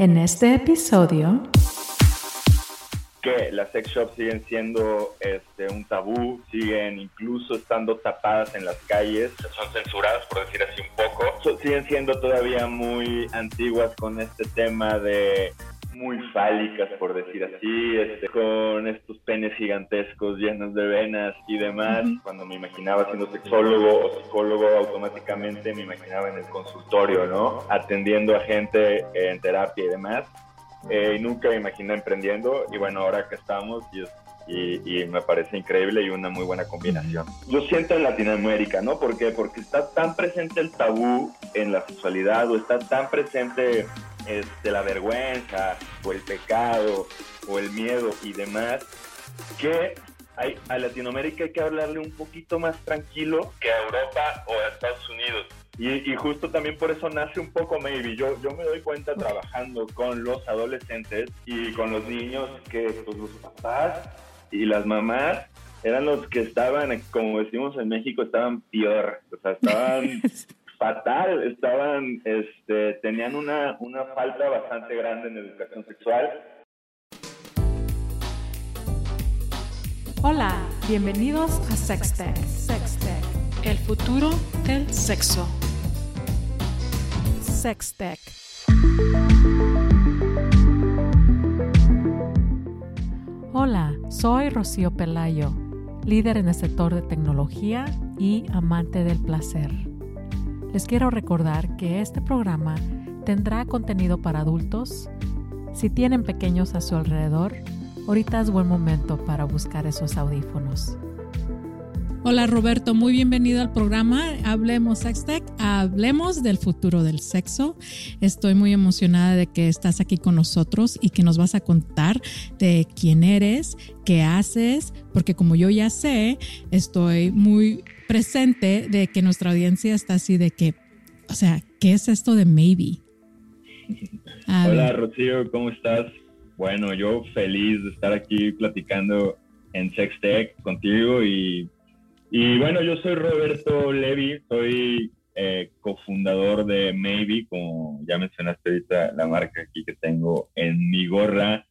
En este episodio. Que las sex shops siguen siendo este, un tabú, siguen incluso estando tapadas en las calles, son censuradas por decir así un poco, siguen siendo todavía muy antiguas con este tema de muy fálicas por decir así, este, con estos penes gigantescos llenos de venas y demás. Cuando me imaginaba siendo sexólogo o psicólogo, automáticamente me imaginaba en el consultorio, ¿no? Atendiendo a gente en terapia y demás. Eh, y nunca me imaginé emprendiendo y bueno, ahora que estamos y, y, me parece increíble y una muy buena combinación. Yo siento en Latinoamérica, ¿no? ¿Por qué? Porque está tan presente el tabú en la sexualidad o está tan presente este, la vergüenza o el pecado o el miedo y demás que hay, a Latinoamérica hay que hablarle un poquito más tranquilo que a Europa o a Estados Unidos. Y, justo también por eso nace un poco Maybe. Yo, yo me doy cuenta trabajando con los adolescentes y con los niños que pues, los papás y las mamás eran los que estaban, como decimos en México, estaban peor. O sea, estaban fatal, estaban, este, tenían una, una falta bastante grande en educación sexual. Hola, bienvenidos a Sextech. Sextech, el futuro del sexo. Sextech. Hola, soy Rocío Pelayo, líder en el sector de tecnología y amante del placer. Les quiero recordar que este programa tendrá contenido para adultos. Si tienen pequeños a su alrededor, ahorita es buen momento para buscar esos audífonos. Hola Roberto, muy bienvenido al programa Hablemos Sextech, hablemos del futuro del sexo. Estoy muy emocionada de que estás aquí con nosotros y que nos vas a contar de quién eres, qué haces, porque como yo ya sé, estoy muy presente de que nuestra audiencia está así de que, o sea, ¿qué es esto de maybe? Hola Rocío, ¿cómo estás? Bueno, yo feliz de estar aquí platicando en Sextech contigo y, y bueno, yo soy Roberto Levy, soy eh, cofundador de Maybe, como ya mencionaste ahorita la marca aquí que tengo en mi gorra.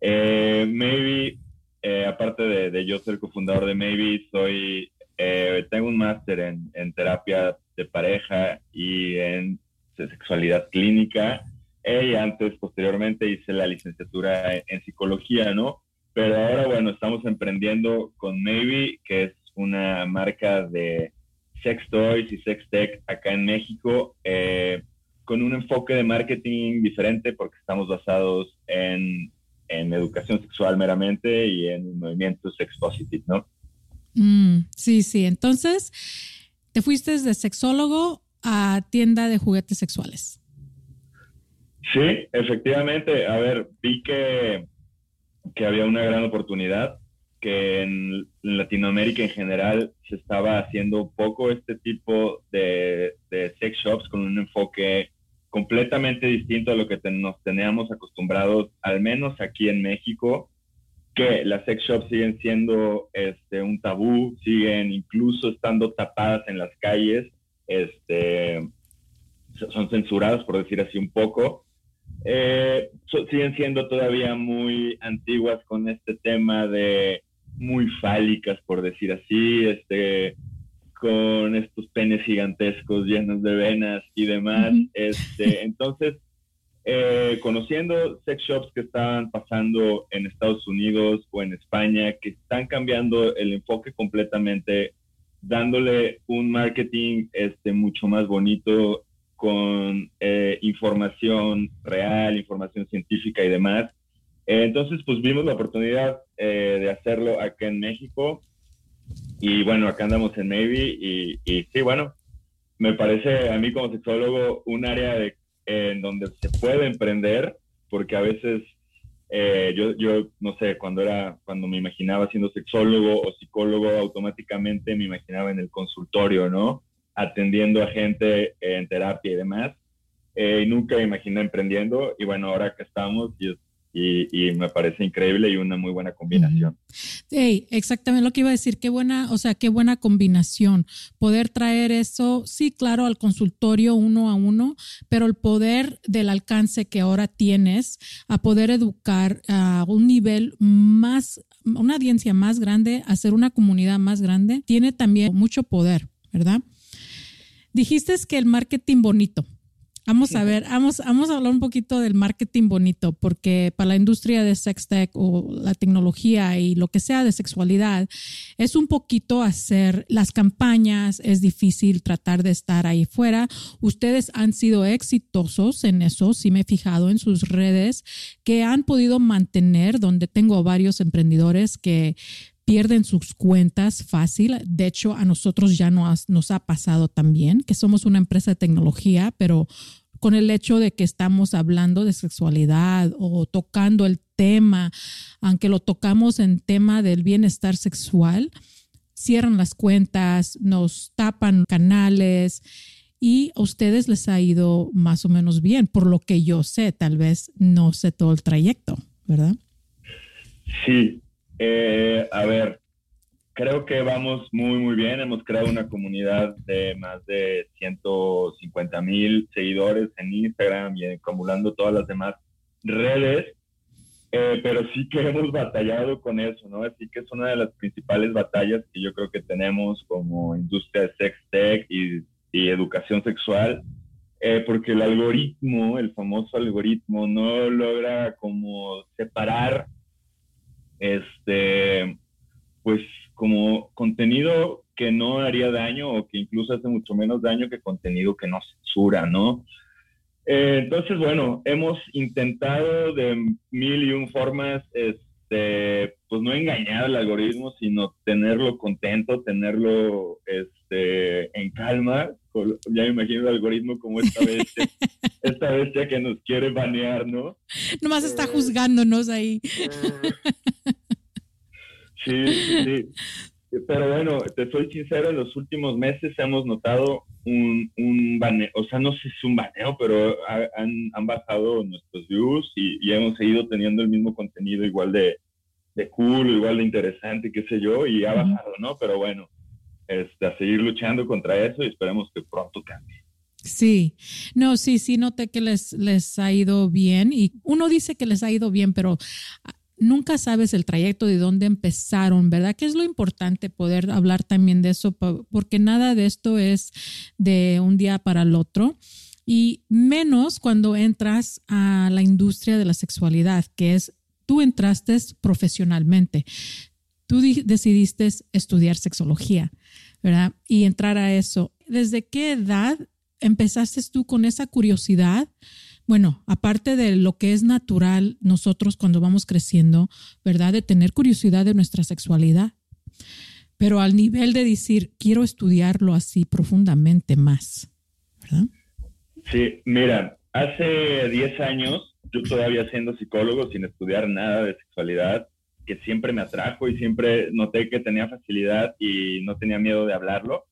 Eh, Maybe, eh, aparte de, de, yo ser cofundador de Maybe, soy eh, tengo un máster en, terapia de pareja y en sexualidad clínica. y antes, posteriormente, hice la licenciatura en, psicología, ¿no? Pero ahora, bueno, estamos emprendiendo con Maybe, que es una marca de sex toys y sex tech acá en México, eh, con un enfoque de marketing diferente porque estamos basados en, en educación sexual meramente y en movimientos sex positive, ¿no? Mm, sí, sí. Entonces, te fuiste de sexólogo a tienda de juguetes sexuales. Sí, efectivamente. A ver, vi que, que había una gran oportunidad, que en, Latinoamérica en general se estaba haciendo poco este tipo de, de sex shops con un enfoque completamente distinto a lo que nos teníamos acostumbrados, al menos aquí en México, que las sex shops siguen siendo este, un tabú, siguen incluso estando tapadas en las calles, este, son censuradas, por decir así un poco. Eh, siguen siendo todavía muy antiguas con este tema de muy fálicas, por decir así, este, con estos penes gigantescos llenos de venas y demás. este, entonces, eh, conociendo sex shops que están pasando en Estados Unidos o en España, que están cambiando el enfoque completamente, dándole un marketing este, mucho más bonito con eh, información real, información científica y demás. Eh, entonces, pues vimos la oportunidad de hacerlo acá en México. Y bueno, acá andamos en Navy y, y sí, bueno, me parece a mí como sexólogo un área de en donde se puede emprender, porque a veces eh, yo, yo, no sé, cuando era, cuando me imaginaba siendo sexólogo o psicólogo, automáticamente me imaginaba en el consultorio, ¿no? Atendiendo a gente en terapia y demás. Eh, y nunca me imaginé emprendiendo. Y bueno, ahora que estamos, y es y, me parece increíble y una muy buena combinación. Sí, exactamente lo que iba a decir, qué buena, o sea, qué buena combinación. Poder traer eso, sí, claro, al consultorio uno a uno, pero el poder del alcance que ahora tienes a poder educar a un nivel más, una audiencia más grande, hacer una comunidad más grande, tiene también mucho poder, ¿verdad? Dijiste que el marketing bonito. Vamos a ver, vamos, vamos a hablar un poquito del marketing bonito, porque para la industria de sex tech o la tecnología y lo que sea de sexualidad, es un poquito hacer las campañas, es difícil tratar de estar ahí fuera. Ustedes han sido exitosos en eso, si me he fijado en sus redes, que han podido mantener, donde tengo varios emprendedores que pierden sus cuentas fácil. De hecho, a nosotros ya nos, nos ha pasado también, que somos una empresa de tecnología, pero con el hecho de que estamos hablando de sexualidad o tocando el tema, aunque lo tocamos en tema del bienestar sexual, cierran las cuentas, nos tapan canales y a ustedes les ha ido más o menos bien, por lo que yo sé, tal vez no sé todo el trayecto, ¿verdad? Sí, eh, a ver, creo que vamos muy, muy bien. Hemos creado una comunidad de más de 150 mil seguidores en Instagram y acumulando todas las demás redes. Eh, pero sí que hemos batallado con eso, ¿no? Así que es una de las principales batallas que yo creo que tenemos como industria de sex tech y, educación sexual, eh, porque el algoritmo, el famoso algoritmo, no logra como separar este, pues como contenido que no haría daño o que incluso hace mucho menos daño que contenido que no censura, ¿no? Eh, entonces, bueno, hemos intentado de mil y un formas, este, pues no engañar al algoritmo, sino tenerlo contento, tenerlo este, en calma. Ya me imagino el algoritmo como esta bestia, esta bestia que nos quiere banear, ¿no? Nomás está eh, juzgándonos ahí. Eh, Sí, sí. Pero bueno, te soy sincero, en los últimos meses hemos notado un, un baneo, o sea, no sé si es un baneo, pero han, han bajado nuestros views y, hemos seguido teniendo el mismo contenido igual de, de cool, igual de interesante, qué sé yo, y ha bajado, ¿no? Pero bueno, este, a seguir luchando contra eso y esperemos que pronto cambie. Sí, no, sí, sí, noté que les, les ha ido bien y uno dice que les ha ido bien, pero nunca sabes el trayecto de dónde empezaron, ¿verdad? Que es lo importante poder hablar también de eso, porque nada de esto es de un día para el otro. Y menos cuando entras a la industria de la sexualidad, que es, tú entraste profesionalmente, tú decidiste estudiar sexología, ¿verdad? Y entrar a eso. ¿Desde qué edad empezaste tú con esa curiosidad? bueno, aparte de lo que es natural nosotros cuando vamos creciendo, ¿verdad? De tener curiosidad de nuestra sexualidad, pero al nivel de decir, quiero estudiarlo así profundamente más, ¿verdad? Sí, mira, hace 10 años, yo todavía siendo psicólogo, sin estudiar nada de sexualidad, que siempre me atrajo y siempre noté que tenía facilidad y no tenía miedo de hablarlo.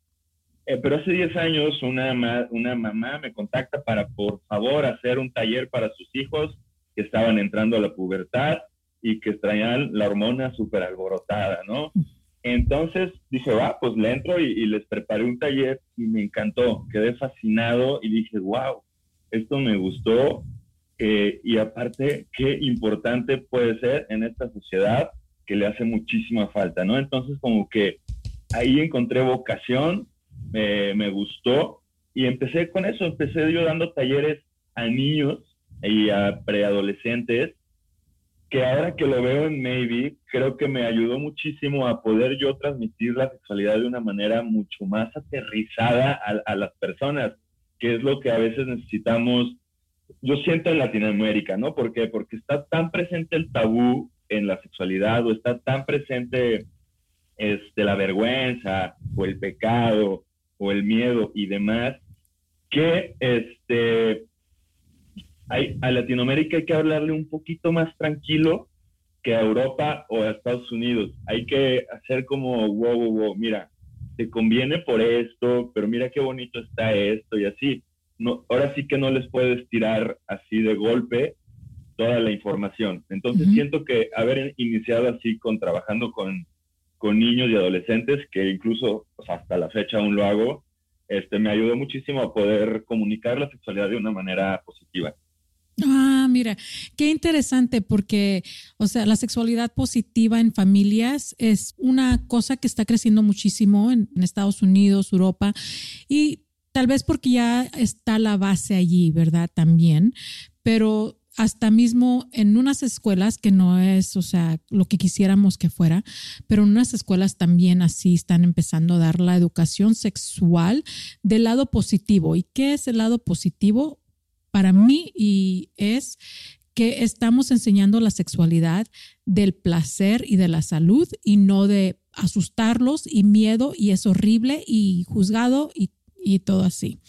Eh, pero hace 10 años una, una mamá me contacta para, por favor, hacer un taller para sus hijos que estaban entrando a la pubertad y que traían la hormona súper alborotada, ¿no? Entonces dije, va, pues le entro y, les preparé un taller y me encantó, quedé fascinado y dije, wow, esto me gustó eh, y aparte, qué importante puede ser en esta sociedad que le hace muchísima falta, ¿no? Entonces como que ahí encontré vocación me, gustó y empecé con eso, empecé yo dando talleres a niños y a preadolescentes, que ahora que lo veo en Maybe, creo que me ayudó muchísimo a poder yo transmitir la sexualidad de una manera mucho más aterrizada a, a las personas, que es lo que a veces necesitamos, yo siento en Latinoamérica, ¿no? ¿Por qué? Porque está tan presente el tabú en la sexualidad o está tan presente este, la vergüenza o el pecado o el miedo y demás, que este, hay, a Latinoamérica hay que hablarle un poquito más tranquilo que a Europa o a Estados Unidos. Hay que hacer como, wow, wow, wow, mira, te conviene por esto, pero mira qué bonito está esto y así. No, ahora sí que no les puedes tirar así de golpe toda la información. Entonces siento que haber iniciado así con trabajando con, con niños y adolescentes, que incluso hasta la fecha aún lo hago, este, me ayudó muchísimo a poder comunicar la sexualidad de una manera positiva. Ah, mira, qué interesante porque, o sea, la sexualidad positiva en familias es una cosa que está creciendo muchísimo en, en Estados Unidos, Europa y tal vez porque ya está la base allí, ¿verdad? También, pero hasta mismo en unas escuelas que no es, o sea, lo que quisiéramos que fuera, pero en unas escuelas también así están empezando a dar la educación sexual del lado positivo. ¿Y qué es el lado positivo? Para mí y es que estamos enseñando la sexualidad del placer y de la salud y no de asustarlos y miedo y es horrible y juzgado y y todo así,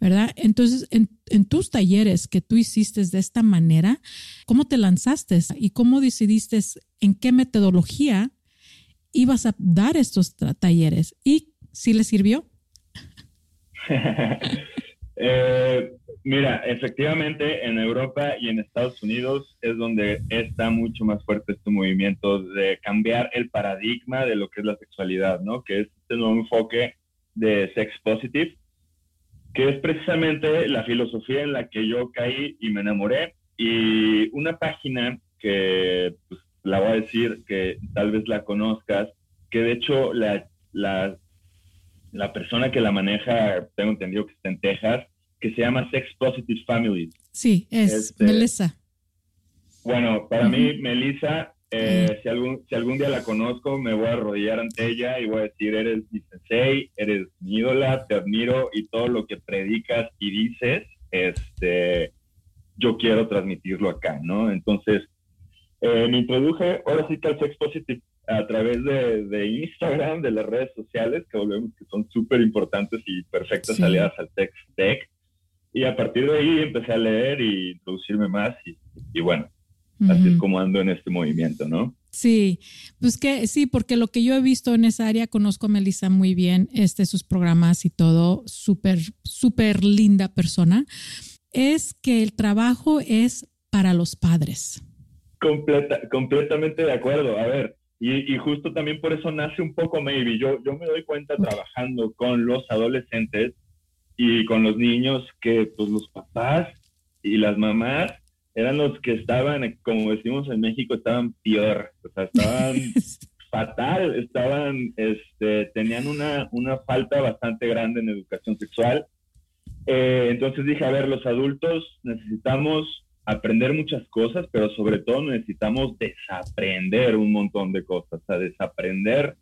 ¿verdad? Entonces, en, tus talleres que tú hiciste de esta manera, ¿cómo te lanzaste y cómo decidiste en qué metodología ibas a dar estos talleres? ¿Y si le sirvió? Eh, mira, efectivamente en Europa y en Estados Unidos es donde está mucho más fuerte este movimiento de cambiar el paradigma de lo que es la sexualidad, ¿no? Que es este nuevo enfoque de Sex Positive, que es precisamente la filosofía en la que yo caí y me enamoré. Y una página que pues, la voy a decir que tal vez la conozcas, que de hecho la, la, la persona que la maneja, tengo entendido que está en Texas, que se llama Sex Positive Families. Sí, es este, Melissa. Bueno, para mí, Melissa eh, si, algún, si algún día la conozco, me voy a arrodillar ante ella y voy a decir, eres mi sensei, eres mi ídola, te admiro y todo lo que predicas y dices, este, yo quiero transmitirlo acá, ¿no? Entonces, eh, me introduje ahora sí que al Sex Positive a través de, de, Instagram, de las redes sociales, que volvemos que son súper importantes y perfectas aliadas al Tech Tech. Y a partir de ahí empecé a leer y introducirme más y, y bueno, Así es como ando en este movimiento, ¿no? Sí, pues que sí, porque lo que yo he visto en esa área, conozco a Melissa muy bien, este, sus programas y todo, súper, súper linda persona, es que el trabajo es para los padres. Completa, completamente de acuerdo. A ver, y, justo también por eso nace un poco Maybe. Yo, yo me doy cuenta trabajando con los adolescentes y con los niños que pues los papás y las mamás eran los que estaban, como decimos en México, estaban peor, o sea, estaban fatal, estaban, este, tenían una, una falta bastante grande en educación sexual. Eh, entonces dije, a ver, los adultos necesitamos aprender muchas cosas, pero sobre todo necesitamos desaprender un montón de cosas, o sea, desaprender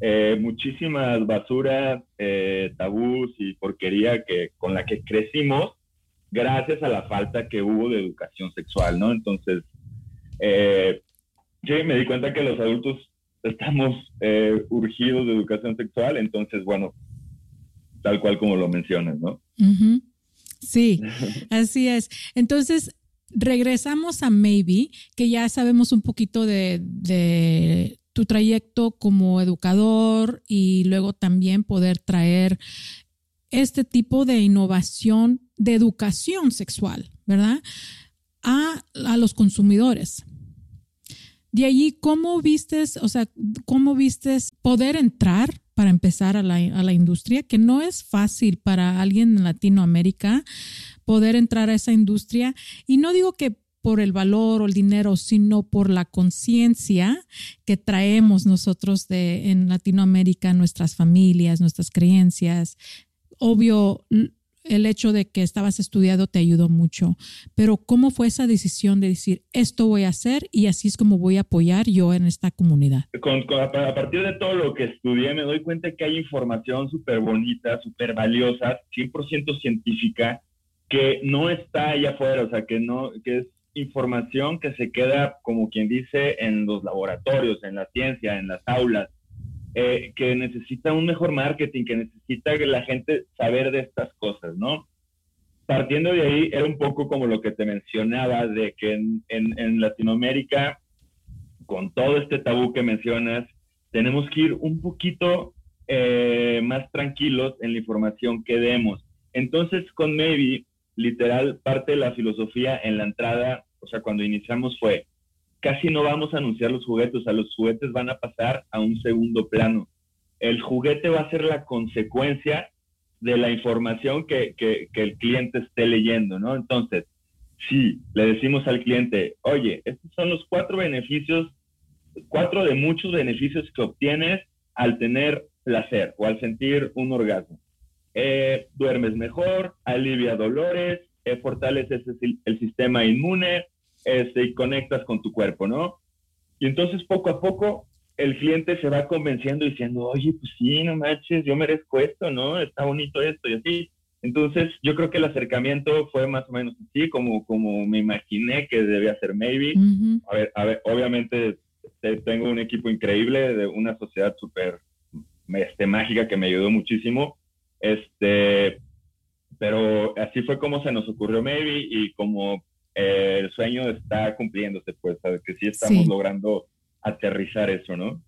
eh, muchísimas basuras, eh, tabús y porquería que, con la que crecimos gracias a la falta que hubo de educación sexual, ¿no? Entonces, eh, sí, me di cuenta que los adultos estamos eh, urgidos de educación sexual, entonces, bueno, tal cual como lo mencionas, ¿no? Sí, así es. Entonces, regresamos a Maybe, que ya sabemos un poquito de, de, tu trayecto como educador y luego también poder traer este tipo de innovación de educación sexual, ¿verdad? A, los consumidores. De allí, ¿cómo vistes, o sea, cómo vistes poder entrar para empezar a la, a la, industria? Que no es fácil para alguien en Latinoamérica poder entrar a esa industria. Y no digo que por el valor o el dinero, sino por la conciencia que traemos nosotros de, en Latinoamérica, nuestras familias, nuestras creencias, obvio, el hecho de que estabas estudiado te ayudó mucho, pero ¿cómo fue esa decisión de decir, esto voy a hacer y así es como voy a apoyar yo en esta comunidad? a partir de todo lo que estudié, me doy cuenta que hay información súper bonita, súper valiosa, 100% científica, que no está allá afuera, o sea, que, no, que es información que se queda, como quien dice, en los laboratorios, en la ciencia, en las aulas eh, que necesita un mejor marketing, que necesita que la gente saber de estas cosas, ¿no? Partiendo de ahí, era un poco como lo que te mencionaba, de que en, Latinoamérica, con todo este tabú que mencionas, tenemos que ir un poquito eh, más tranquilos en la información que demos. Entonces, con Maybe, literal, parte de la filosofía en la entrada, o sea, cuando iniciamos fue, casi no vamos a anunciar los juguetes, o sea, los juguetes van a pasar a un segundo plano. El juguete va a ser la consecuencia de la información que, que, el cliente esté leyendo, ¿no? Entonces, si le decimos al cliente, oye, estos son los cuatro beneficios, cuatro de muchos beneficios que obtienes al tener placer o al sentir un orgasmo. Eh, duermes mejor, alivia dolores, eh, fortaleces el, sistema inmune este, y conectas con tu cuerpo, ¿no? Y entonces poco a poco el cliente se va convenciendo diciendo, oye, pues sí, no manches, yo merezco esto, ¿no? Está bonito esto y así. Entonces, yo creo que el acercamiento fue más o menos así, como, como me imaginé que debía ser Maybe. A ver, a ver, obviamente tengo un equipo increíble, de una sociedad súper este, mágica que me ayudó muchísimo. Este, pero así fue como se nos ocurrió Maybe y como eh, el sueño está cumpliéndose, pues, ¿sabes? que sí estamos logrando aterrizar eso, ¿no?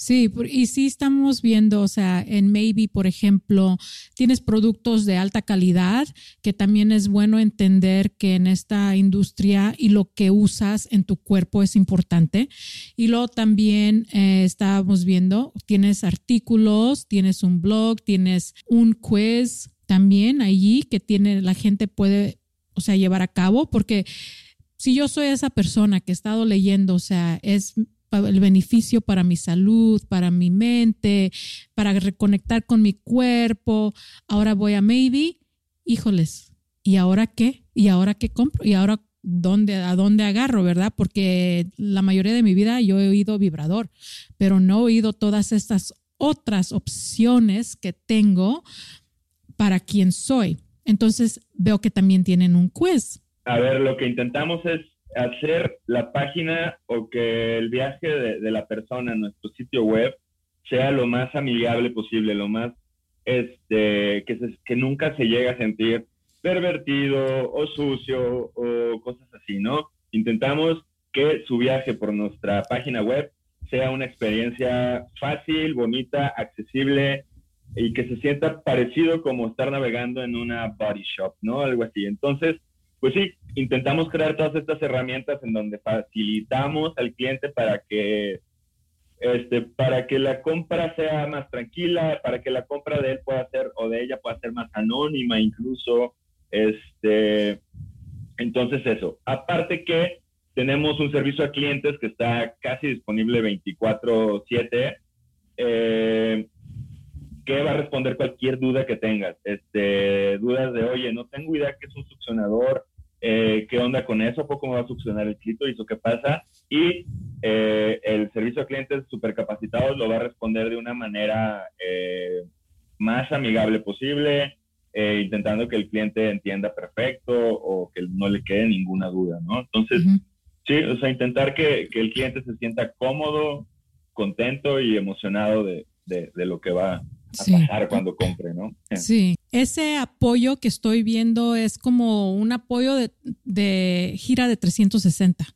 Sí, y sí estamos viendo, o sea, en Maybe, por ejemplo, tienes productos de alta calidad, que también es bueno entender que en esta industria y lo que usas en tu cuerpo es importante. Y luego también eh, estábamos viendo, tienes artículos, tienes un blog, tienes un quiz también allí que tiene la gente puede, o sea, llevar a cabo, porque si yo soy esa persona que he estado leyendo, o sea, es el beneficio para mi salud, para mi mente, para reconectar con mi cuerpo. Ahora voy a Maybe, híjoles, ¿y ahora qué? ¿Y ahora qué compro? ¿Y ahora dónde, a dónde agarro, verdad? Porque la mayoría de mi vida yo he oído vibrador, pero no he oído todas estas otras opciones que tengo para quién soy. Entonces veo que también tienen un quiz. A ver, lo que intentamos es hacer la página o que el viaje de, la persona en nuestro sitio web sea lo más amigable posible, lo más este, que, que nunca se llegue a sentir pervertido o sucio o cosas así, ¿no? Intentamos que su viaje por nuestra página web sea una experiencia fácil, bonita, accesible y que se sienta parecido como estar navegando en una body shop, ¿no? Algo así. Entonces, pues sí, intentamos crear todas estas herramientas en donde facilitamos al cliente para que este, para que la compra sea más tranquila, para que la compra de él pueda ser o de ella pueda ser más anónima incluso. Este, entonces eso. Aparte que tenemos un servicio a clientes que está casi disponible 24/7, eh, que va a responder cualquier duda que tengas. Este, dudas de, oye, no tengo idea que es un succionador, eh, qué onda con eso, poco me va a succionar el clítoris o qué pasa. Y eh, el servicio a clientes super capacitados lo va a responder de una manera eh, más amigable posible, intentando que el cliente entienda perfecto o que no le quede ninguna duda, ¿no? Entonces, sí, o sea, intentar que, que, el cliente se sienta cómodo, contento y emocionado de, de, de lo que va a pasar cuando compre, ¿no? Sí, ese apoyo que estoy viendo es como un apoyo de, gira de 360.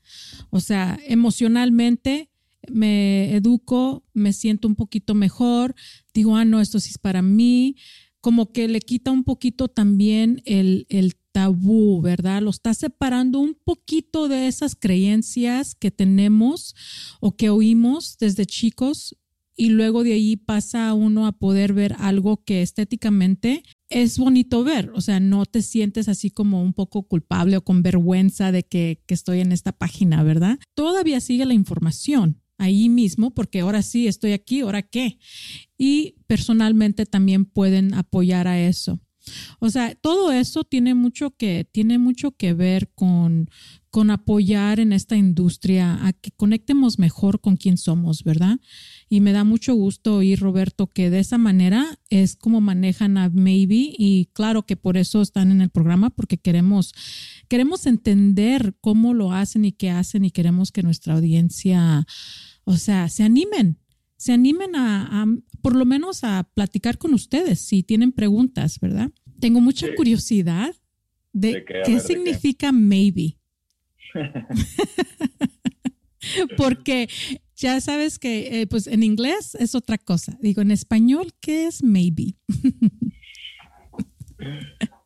O sea, emocionalmente me educo, me siento un poquito mejor, digo, ah, no, esto sí es para mí, como que le quita un poquito también el, el tabú, ¿verdad? Lo está separando un poquito de esas creencias que tenemos o que oímos desde chicos y luego de ahí pasa uno a poder ver algo que estéticamente es bonito ver, o sea, no te sientes así como un poco culpable o con vergüenza de que, estoy en esta página, ¿verdad? Todavía sigue la información ahí mismo, porque ahora sí estoy aquí, ahora qué. Y personalmente también pueden apoyar a eso. O sea, todo eso tiene mucho que, tiene mucho que ver con, con apoyar en esta industria, a que conectemos mejor con quién somos, ¿verdad? Y me da mucho gusto oír, Roberto, que de esa manera es como manejan a Maybe y claro que por eso están en el programa, porque queremos, queremos entender cómo lo hacen y qué hacen y queremos que nuestra audiencia, o sea, se animen, se animen a, por lo menos a platicar con ustedes si tienen preguntas, ¿verdad? Tengo mucha curiosidad de, qué, significa maybe. Porque ya sabes que eh, pues en inglés es otra cosa. Digo, en español, ¿qué es maybe?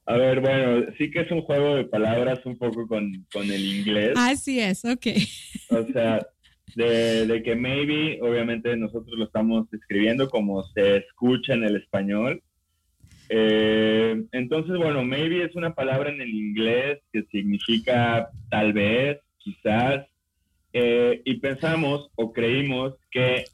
A ver, bueno, sí que es un juego de palabras un poco con, el inglés. Así es, ok. O sea, de, que maybe, obviamente nosotros lo estamos escribiendo como se escucha en el español. Eh, entonces, bueno, maybe es una palabra en el inglés que significa tal vez, quizás, eh, y pensamos o creímos que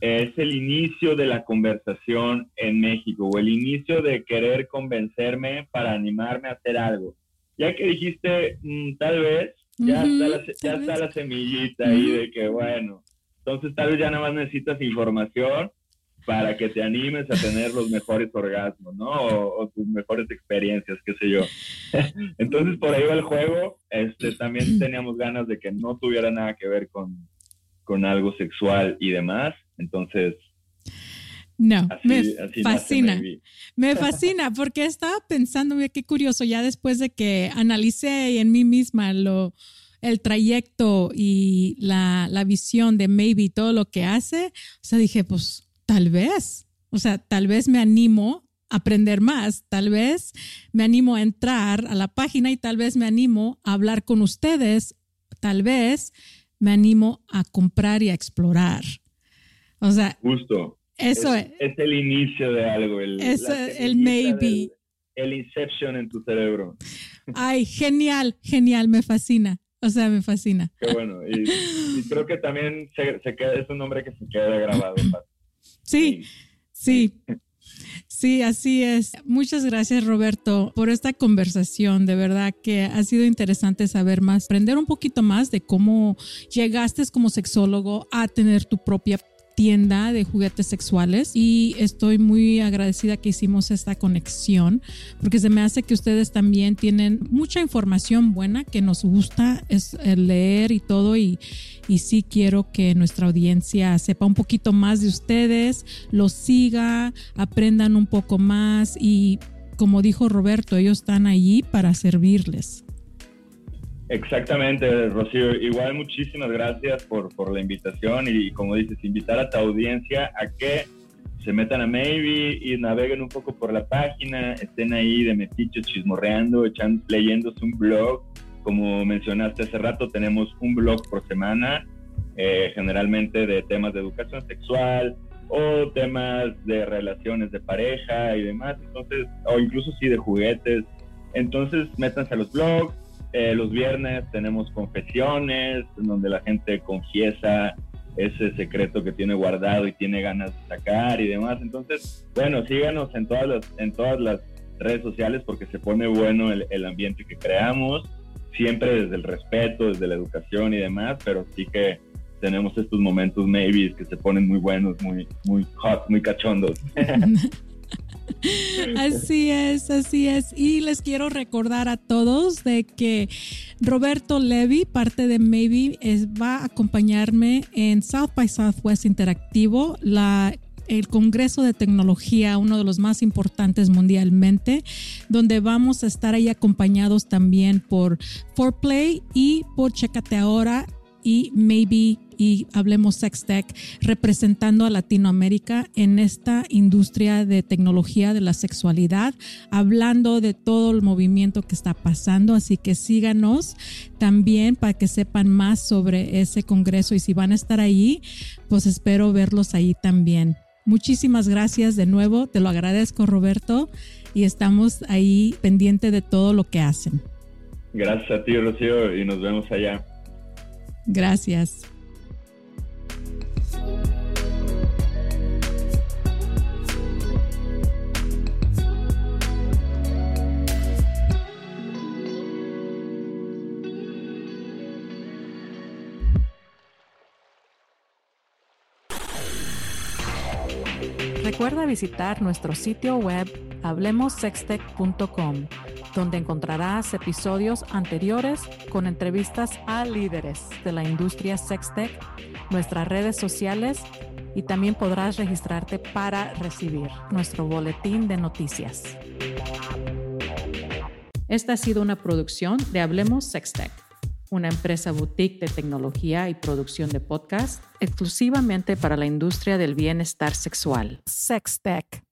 es el inicio de la conversación en México o el inicio de querer convencerme para animarme a hacer algo. Ya que dijiste, mm, tal vez, ya, está, la, semillita ahí de que, bueno, entonces tal vez ya nada más necesitas información para que te animes a tener los mejores orgasmos, ¿no? O, tus mejores experiencias, qué sé yo. entonces por ahí va el juego. Este, también teníamos ganas de que no tuviera nada que ver con, con algo sexual y demás. Entonces... No, me fascina. Me fascina porque estaba pensando, mira qué curioso, ya después de que analicé en mí misma lo, el trayecto y la, la visión de Maybe, todo lo que hace, o sea, dije, pues tal vez, o sea, tal vez me animo a aprender más, tal vez me animo a entrar a la página y tal vez me animo a hablar con ustedes, tal vez me animo a comprar y a explorar. O sea, justo. Eso es, es, el inicio de algo, el, el maybe. el inception en tu cerebro. Ay, genial, genial, me fascina. O sea, me fascina. Qué bueno. Y, creo que también se, queda, es un nombre que se queda grabado. Sí, sí. Sí, así es. Muchas gracias Roberto por esta conversación. De verdad que ha sido interesante saber más, aprender un poquito más de cómo llegaste como sexólogo a tener tu propia tienda de juguetes sexuales y estoy muy agradecida que hicimos esta conexión porque se me hace que ustedes también tienen mucha información buena que nos gusta es leer y todo y, y sí quiero que nuestra audiencia sepa un poquito más de ustedes, los siga, aprendan un poco más y como dijo Roberto, ellos están allí para servirles. Exactamente, Rocío. Igual muchísimas gracias por, por la invitación y, como dices, invitar a tu audiencia a que se metan a Maybe y naveguen un poco por la página, estén ahí de meticho chismorreando, echan, leyéndose un blog. Como mencionaste hace rato, tenemos un blog por semana, eh, generalmente de temas de educación sexual o temas de relaciones de pareja y demás, entonces, o incluso sí de juguetes. Entonces, métanse a los blogs, eh, los viernes tenemos confesiones, en donde la gente confiesa ese secreto que tiene guardado y tiene ganas de sacar y demás. Entonces, bueno, síganos en todas las, en todas las redes sociales porque se pone bueno el, ambiente que creamos, siempre desde el respeto, desde la educación y demás, pero sí que tenemos estos momentos maybe que se ponen muy buenos, muy, muy hot, muy cachondos. Así es, así es. Y les quiero recordar a todos de que Roberto Levy, parte de Maybe, va a acompañarme en South by Southwest Interactivo, el Congreso de Tecnología, uno de los más importantes mundialmente, donde vamos a estar ahí acompañados también por Forplay y por Checate Ahora y Maybe y Hablemos Sextech representando a Latinoamérica en esta industria de tecnología de la sexualidad, hablando de todo el movimiento que está pasando. Así que síganos también para que sepan más sobre ese congreso y si van a estar ahí, pues espero verlos ahí también. Muchísimas gracias de nuevo, te lo agradezco Roberto y estamos ahí pendiente de todo lo que hacen. Gracias a ti Rocío y nos vemos allá. Gracias. Recuerda visitar nuestro sitio web hablemosextech.com, donde encontrarás episodios anteriores con entrevistas a líderes de la industria sextech, nuestras redes sociales y también podrás registrarte para recibir nuestro boletín de noticias. Esta ha sido una producción de Hablemos Sextech una empresa boutique de tecnología y producción de podcast exclusivamente para la industria del bienestar sexual. Sextech.